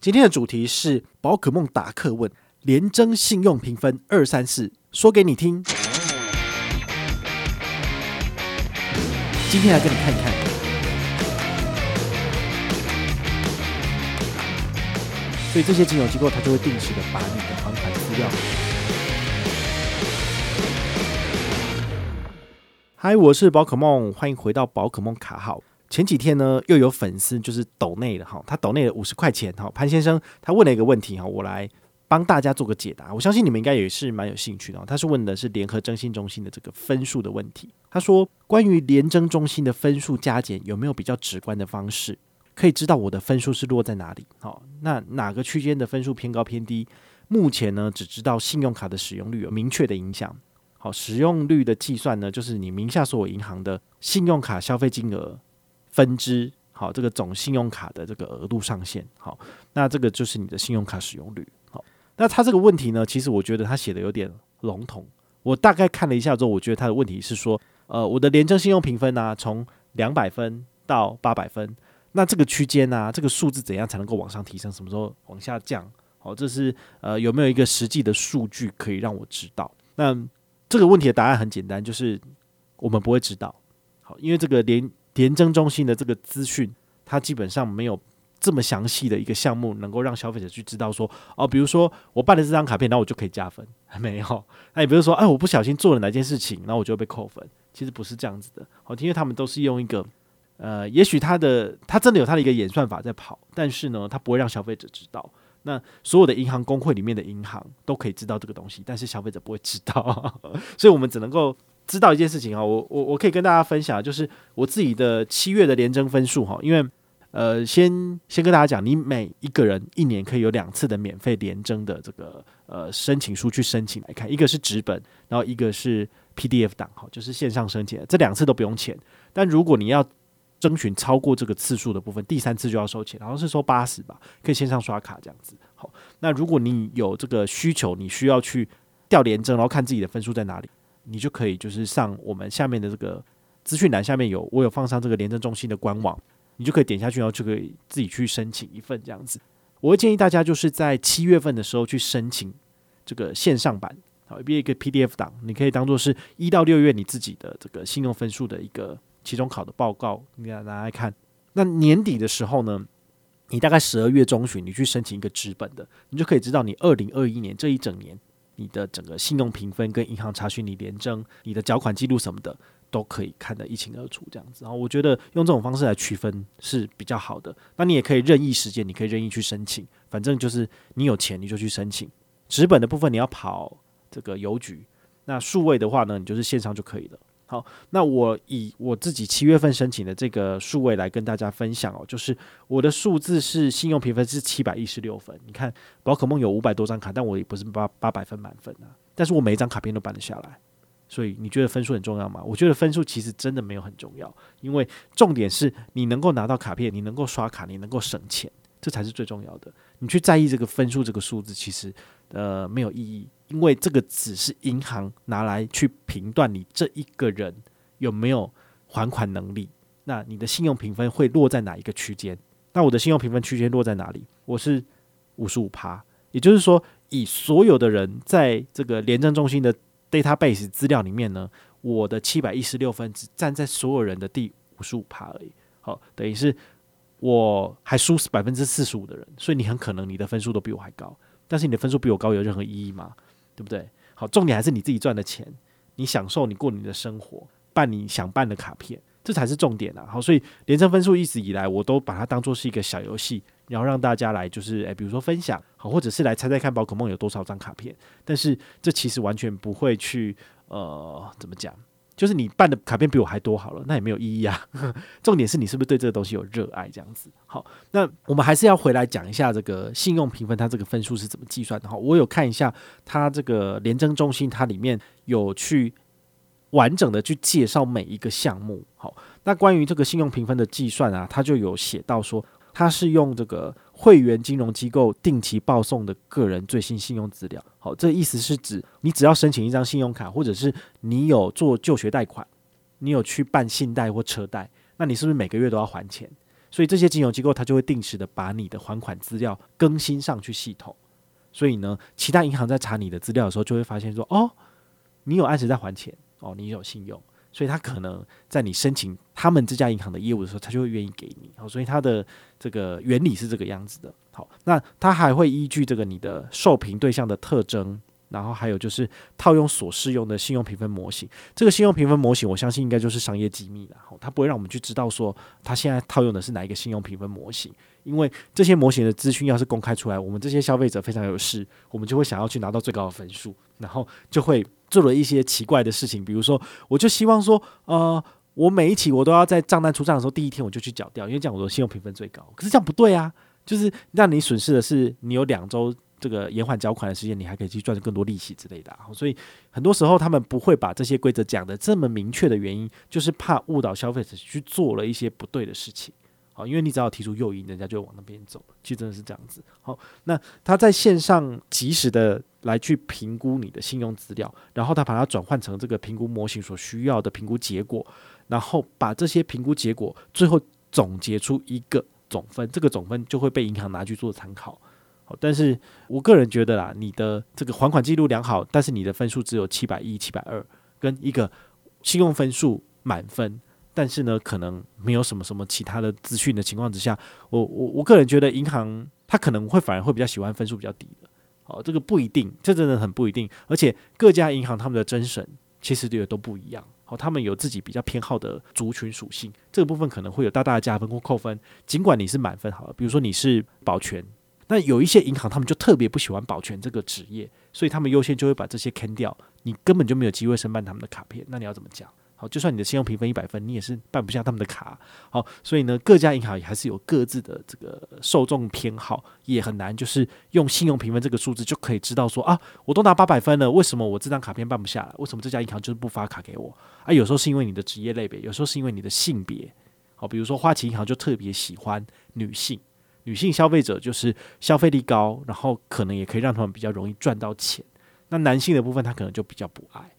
今天的主题是宝可梦达克问连征信用评分二三四，说给你听。今天来跟你看一看，所以这些金融机构它就会定时的把你的还款资料。嗨，我是宝可梦，欢迎回到宝可梦卡号。前几天呢，又有粉丝就是抖内了哈，他抖内了五十块钱哈。潘先生他问了一个问题哈，我来帮大家做个解答。我相信你们应该也是蛮有兴趣的。他是问的是联合征信中心的这个分数的问题。他说，关于联征中心的分数加减有没有比较直观的方式，可以知道我的分数是落在哪里？好，那哪个区间的分数偏高偏低？目前呢，只知道信用卡的使用率有明确的影响。好，使用率的计算呢，就是你名下所有银行的信用卡消费金额。分支好，这个总信用卡的这个额度上限好，那这个就是你的信用卡使用率好。那他这个问题呢，其实我觉得他写的有点笼统。我大概看了一下之后，我觉得他的问题是说，呃，我的联征信用评分呢、从两百分到八百分，那这个区间呢，这个数字怎样才能够往上提升？什么时候往下降？好，这是呃有没有一个实际的数据可以让我知道？那这个问题的答案很简单，就是我们不会知道。好，因为这个联联征中心的这个资讯，它基本上没有这么详细的一个项目，能够让消费者去知道说，哦，比如说我办了这张卡片，然后我就可以加分，没有。那也不是说，哎，我不小心做了哪件事情，然后我就被扣分。其实不是这样子的。好，因为他们都是用一个，呃，也许他的他真的有他的一个演算法在跑，但是呢，他不会让消费者知道。那所有的银行工会里面的银行都可以知道这个东西，但是消费者不会知道，所以我们只能够。知道一件事情啊，我我我可以跟大家分享，就是我自己的七月的联征分数哈，因为呃，先先跟大家讲，你每一个人一年可以有两次的免费联征的这个呃申请书去申请来看，一个是纸本，然后一个是 PDF 档哈，就是线上申请，这两次都不用钱。但如果你要征询超过这个次数的部分，第三次就要收钱，好像是收八十吧，可以线上刷卡这样子。好，那如果你有这个需求，你需要去调联征，然后看自己的分数在哪里。你就可以就是上我们下面的这个资讯栏，下面有我有放上这个廉政中心的官网，你就可以点下去，然后就可以自己去申请一份这样子。我会建议大家就是在七月份的时候去申请这个线上版，好，一个 PDF 档，你可以当做是一到六月你自己的这个信用分数的一个期中考的报告，你拿来看。那年底的时候呢，你大概十二月中旬你去申请一个纸本的，你就可以知道你二零二一年这一整年。你的整个信用评分跟银行查询你联征、你的缴款记录什么的，都可以看得一清二楚，这样子。然后我觉得用这种方式来区分是比较好的。那你也可以任意时间，你可以任意去申请，反正就是你有钱你就去申请。纸本的部分你要跑这个邮局，那数位的话呢，你就是线上就可以了。好，那我以我自己七月份申请的这个数位来跟大家分享哦，就是我的数字是信用评分是七百一十六分。你看，宝可梦有五百多张卡，但我也不是八八百分满分啊。但是我每一张卡片都办得下来，所以你觉得分数很重要吗？我觉得分数其实真的没有很重要，因为重点是你能够拿到卡片，你能够刷卡，你能够省钱，这才是最重要的。你去在意这个分数这个数字，其实呃没有意义。因为这个只是银行拿来去评断你这一个人有没有还款能力，那你的信用评分会落在哪一个区间？那我的信用评分区间落在哪里？我是五十五趴，也就是说，以所有的人在这个廉政中心的 database 资料里面呢，我的七百一十六分只站在所有人的第五十五趴而已。好，等于是我还输百分之四十五的人，所以你很可能你的分数都比我还高，但是你的分数比我高有任何意义吗？对不对？好，重点还是你自己赚的钱，你享受你过你的生活，办你想办的卡片，这才是重点啊！好，所以连胜分数一直以来我都把它当做是一个小游戏，然后让大家来就是诶，比如说分享，好，或者是来猜猜看宝可梦有多少张卡片，但是这其实完全不会去呃，怎么讲？就是你办的卡片比我还多好了，那也没有意义啊。重点是你是不是对这个东西有热爱这样子？好，那我们还是要回来讲一下这个信用评分，它这个分数是怎么计算的？好，我有看一下它这个联征中心，它里面有去完整的去介绍每一个项目。好，那关于这个信用评分的计算啊，它就有写到说。它是用这个会员金融机构定期报送的个人最新信用资料。好，这意思是指你只要申请一张信用卡，或者是你有做就学贷款，你有去办信贷或车贷，那你是不是每个月都要还钱？所以这些金融机构它就会定时的把你的还款资料更新上去系统。所以呢，其他银行在查你的资料的时候，就会发现说，哦，你有按时在还钱，哦，你有信用，所以他可能在你申请他们这家银行的业务的时候，他就会愿意给你。好，所以它的这个原理是这个样子的。好，那他还会依据这个你的受评对象的特征。然后还有就是套用所适用的信用评分模型，这个信用评分模型，我相信应该就是商业机密了。好它不会让我们去知道说它现在套用的是哪一个信用评分模型，因为这些模型的资讯要是公开出来，我们这些消费者非常有事，我们就会想要去拿到最高的分数，然后就会做了一些奇怪的事情，比如说，我就希望说，呃，我每一期我都要在账单出账的时候第一天我就去缴掉，因为这样我的信用评分最高。可是这样不对啊，就是让你损失的是你有两周。这个延缓缴款的时间，你还可以去赚更多利息之类的，所以很多时候他们不会把这些规则讲得这么明确的原因，就是怕误导消费者去做了一些不对的事情。好，因为你只要提出诱因，人家就往那边走。其实真的是这样子。好，那他在线上及时的来去评估你的信用资料，然后他把它转换成这个评估模型所需要的评估结果，然后把这些评估结果最后总结出一个总分，这个总分就会被银行拿去做参考。好但是我个人觉得啦，你的这个还款记录良好，但是你的分数只有七百一、七百二，跟一个信用分数满分，但是呢，可能没有什么什么其他的资讯的情况之下，我我我个人觉得银行他可能会反而会比较喜欢分数比较低的。哦，这个不一定，这真的很不一定。而且各家银行他们的甄审其实也都不一样。哦，他们有自己比较偏好的族群属性，这个部分可能会有大大的加分或扣分。尽管你是满分好了，比如说你是保全。那有一些银行，他们就特别不喜欢保全这个职业，所以他们优先就会把这些砍掉。你根本就没有机会申办他们的卡片，那你要怎么讲？好，就算你的信用评分一百分，你也是办不下他们的卡。好，所以呢，各家银行也还是有各自的这个受众偏好，也很难就是用信用评分这个数字就可以知道说啊，我都拿八百分了，为什么我这张卡片办不下来？为什么这家银行就是不发卡给我？啊，有时候是因为你的职业类别，有时候是因为你的性别。好，比如说花旗银行就特别喜欢女性。女性消费者就是消费力高，然后可能也可以让他们比较容易赚到钱。那男性的部分，他可能就比较不爱。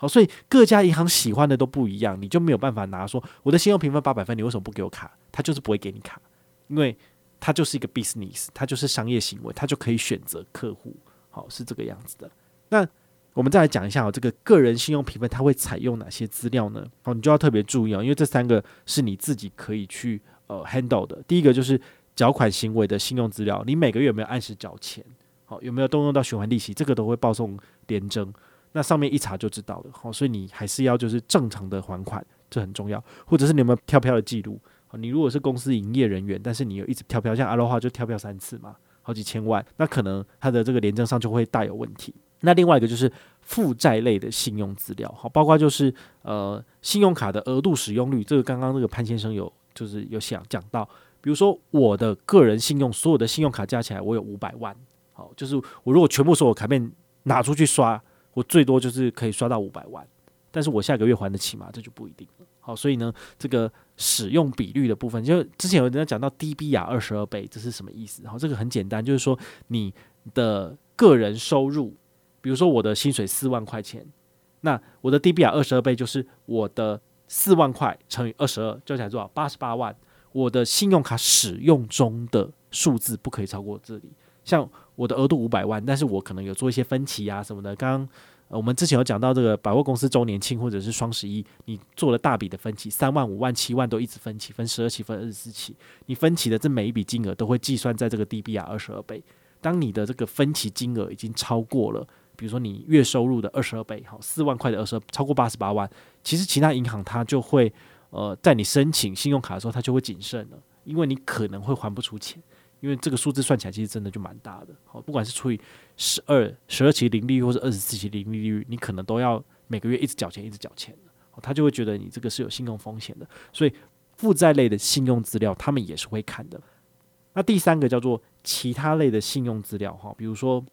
好，所以各家银行喜欢的都不一样，你就没有办法拿说我的信用评分八百分，你为什么不给我卡？他就是不会给你卡，因为他就是一个 business，他就是商业行为，他就可以选择客户。好，是这个样子的。那我们再来讲一下哦，这个个人信用评分它会采用哪些资料呢？好，你就要特别注意哦，因为这三个是你自己可以去呃 handle 的。第一个就是。缴款行为的信用资料，你每个月有没有按时缴钱？好，有没有动用到循环利息？这个都会报送联征，那上面一查就知道了。好，所以你还是要就是正常的还款，这很重要。或者是你有没有跳票的记录？好，你如果是公司营业人员，但是你有一直跳票，像阿罗话就跳票三次嘛，好几千万，那可能他的这个廉政上就会大有问题。那另外一个就是负债类的信用资料，好，包括就是呃信用卡的额度使用率，这个刚刚那个潘先生有就是有想讲到。比如说，我的个人信用，所有的信用卡加起来，我有五百万。好，就是我如果全部所有卡片拿出去刷，我最多就是可以刷到五百万。但是我下个月还得起吗？这就不一定了。好，所以呢，这个使用比率的部分，就之前有人讲到 DBR 二十二倍，这是什么意思？好，这个很简单，就是说你的个人收入，比如说我的薪水四万块钱，那我的 DBR 二十二倍就是我的四万块乘以二十二，加起来多少？八十八万。我的信用卡使用中的数字不可以超过这里。像我的额度五百万，但是我可能有做一些分期啊什么的。刚刚我们之前有讲到这个百货公司周年庆或者是双十一，你做了大笔的分期，三万、五万、七万都一直分期，分十二期、分二十四期，你分期的这每一笔金额都会计算在这个 DBR 二十二倍。当你的这个分期金额已经超过了，比如说你月收入的二十二倍，好，四万块的二十二，超过八十八万，其实其他银行它就会。呃，在你申请信用卡的时候，它就会谨慎了，因为你可能会还不出钱，因为这个数字算起来其实真的就蛮大的。好，不管是除以十二、十二期零利率，或者二十四期零利率，你可能都要每个月一直缴钱，一直缴钱。他就会觉得你这个是有信用风险的，所以负债类的信用资料他们也是会看的。那第三个叫做其他类的信用资料，哈，比如说。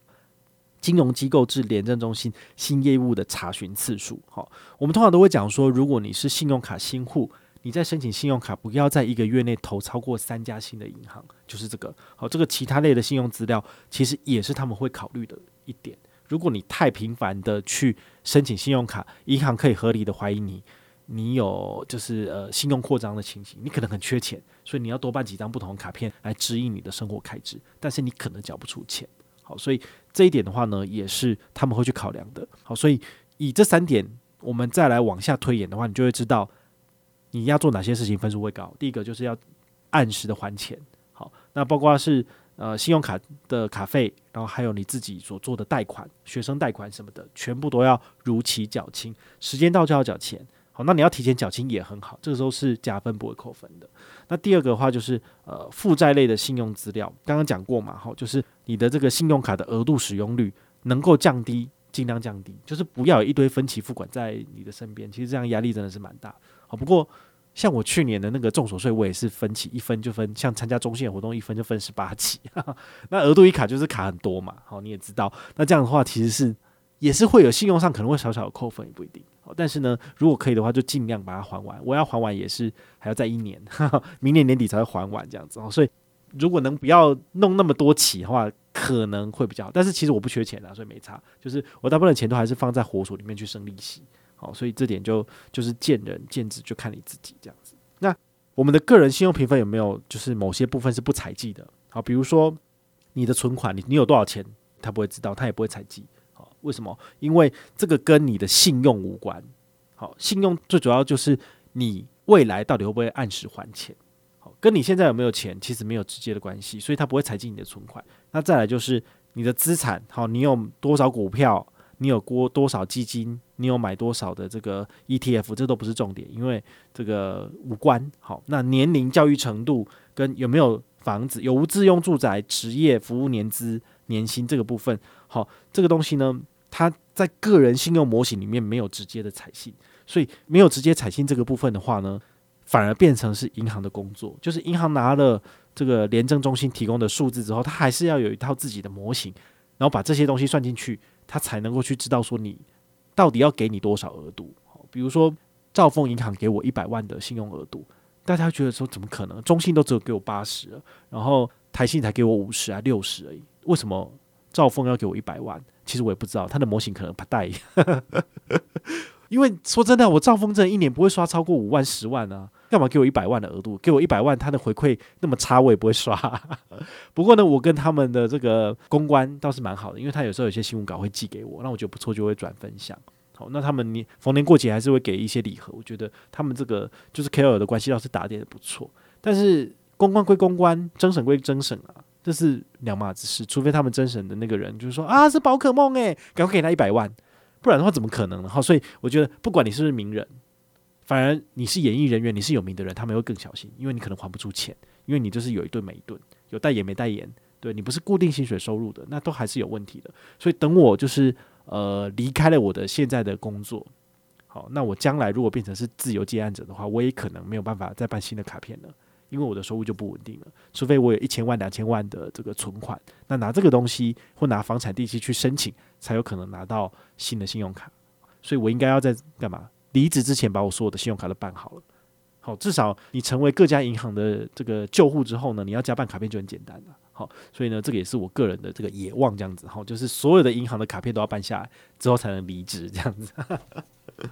金融机构至廉政中心新业务的查询次数，好，我们通常都会讲说，如果你是信用卡新户，你在申请信用卡，不要在一个月内投超过三家新的银行，就是这个。好，这个其他类的信用资料，其实也是他们会考虑的一点。如果你太频繁的去申请信用卡，银行可以合理的怀疑你，你有就是呃信用扩张的情形，你可能很缺钱，所以你要多办几张不同的卡片来支应你的生活开支，但是你可能缴不出钱。好，所以这一点的话呢，也是他们会去考量的。好，所以以这三点，我们再来往下推演的话，你就会知道你要做哪些事情分数会高。第一个就是要按时的还钱。好，那包括是呃信用卡的卡费，然后还有你自己所做的贷款、学生贷款什么的，全部都要如期缴清，时间到就要缴钱。好，那你要提前缴清也很好，这个时候是加分不会扣分的。那第二个的话就是呃负债类的信用资料，刚刚讲过嘛，好，就是你的这个信用卡的额度使用率能够降低，尽量降低，就是不要有一堆分期付款在你的身边，其实这样压力真的是蛮大。好，不过像我去年的那个综所税，我也是分期一分就分，像参加中线活动一分就分十八期，那额度一卡就是卡很多嘛，好，你也知道，那这样的话其实是也是会有信用上可能会小小的扣分，也不一定。但是呢，如果可以的话，就尽量把它还完。我要还完也是还要再一年，明年年底才会还完这样子哦。所以如果能不要弄那么多起的话，可能会比较好。但是其实我不缺钱啊，所以没差。就是我大部分的钱都还是放在活所里面去生利息。好，所以这点就就是见仁见智，就看你自己这样子。那我们的个人信用评分有没有就是某些部分是不采集的？好，比如说你的存款，你你有多少钱，他不会知道，他也不会采集。好。为什么？因为这个跟你的信用无关。好，信用最主要就是你未来到底会不会按时还钱。跟你现在有没有钱其实没有直接的关系，所以它不会采集你的存款。那再来就是你的资产，好，你有多少股票，你有过多少基金，你有买多少的这个 ETF，这都不是重点，因为这个无关。好，那年龄、教育程度跟有没有房子、有无自用住宅、职业、服务年资、年薪这个部分，好，这个东西呢，它在个人信用模型里面没有直接的采信，所以没有直接采信这个部分的话呢，反而变成是银行的工作。就是银行拿了这个廉政中心提供的数字之后，它还是要有一套自己的模型，然后把这些东西算进去，它才能够去知道说你到底要给你多少额度。比如说兆丰银行给我一百万的信用额度，大家觉得说怎么可能？中信都只有给我八十，然后台信才给我五十啊六十而已，为什么兆丰要给我一百万？其实我也不知道，他的模型可能不带，因为说真的，我兆丰这一年不会刷超过五万、十万啊，干嘛给我一百万的额度？给我一百万，他的回馈那么差，我也不会刷。不过呢，我跟他们的这个公关倒是蛮好的，因为他有时候有些新闻稿会寄给我，那我觉得不错，就会转分享。好，那他们你逢年过节还是会给一些礼盒，我觉得他们这个就是 KOL 的关系倒是打点的不错。但是公关归公关，征审归征审啊。这是两码子事，除非他们征审的那个人就是说啊，是宝可梦诶，赶快给他一百万，不然的话怎么可能呢？好，所以我觉得不管你是不是名人，反而你是演艺人员，你是有名的人，他们会更小心，因为你可能还不出钱，因为你就是有一顿没一顿，有代言没代言，对你不是固定薪水收入的，那都还是有问题的。所以等我就是呃离开了我的现在的工作，好，那我将来如果变成是自由接案者的话，我也可能没有办法再办新的卡片了。因为我的收入就不稳定了，除非我有一千万、两千万的这个存款，那拿这个东西或拿房产地契去申请，才有可能拿到新的信用卡。所以我应该要在干嘛？离职之前把我所有的信用卡都办好了。好，至少你成为各家银行的这个旧户之后呢，你要加办卡片就很简单了。好，所以呢，这个也是我个人的这个野望，这样子。好，就是所有的银行的卡片都要办下来之后才能离职，这样子。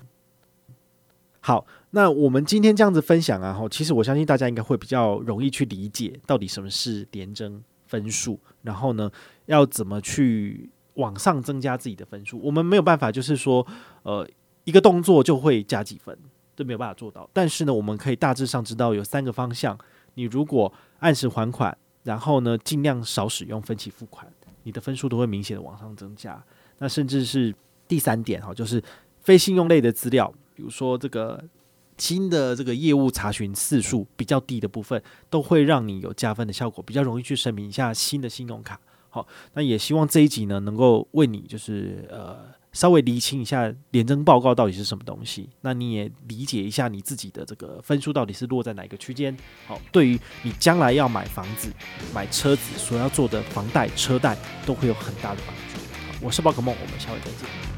好，那我们今天这样子分享啊，哈，其实我相信大家应该会比较容易去理解到底什么是联征分数，然后呢，要怎么去往上增加自己的分数。我们没有办法，就是说，呃，一个动作就会加几分，都没有办法做到。但是呢，我们可以大致上知道有三个方向。你如果按时还款，然后呢，尽量少使用分期付款，你的分数都会明显的往上增加。那甚至是第三点哈，就是非信用类的资料。比如说，这个新的这个业务查询次数比较低的部分，都会让你有加分的效果，比较容易去申明一下新的信用卡。好，那也希望这一集呢，能够为你就是呃稍微理清一下廉政报告到底是什么东西。那你也理解一下你自己的这个分数到底是落在哪个区间。好，对于你将来要买房子、买车子所要做的房贷、车贷，都会有很大的帮助。好，我是宝可梦，我们下回再见。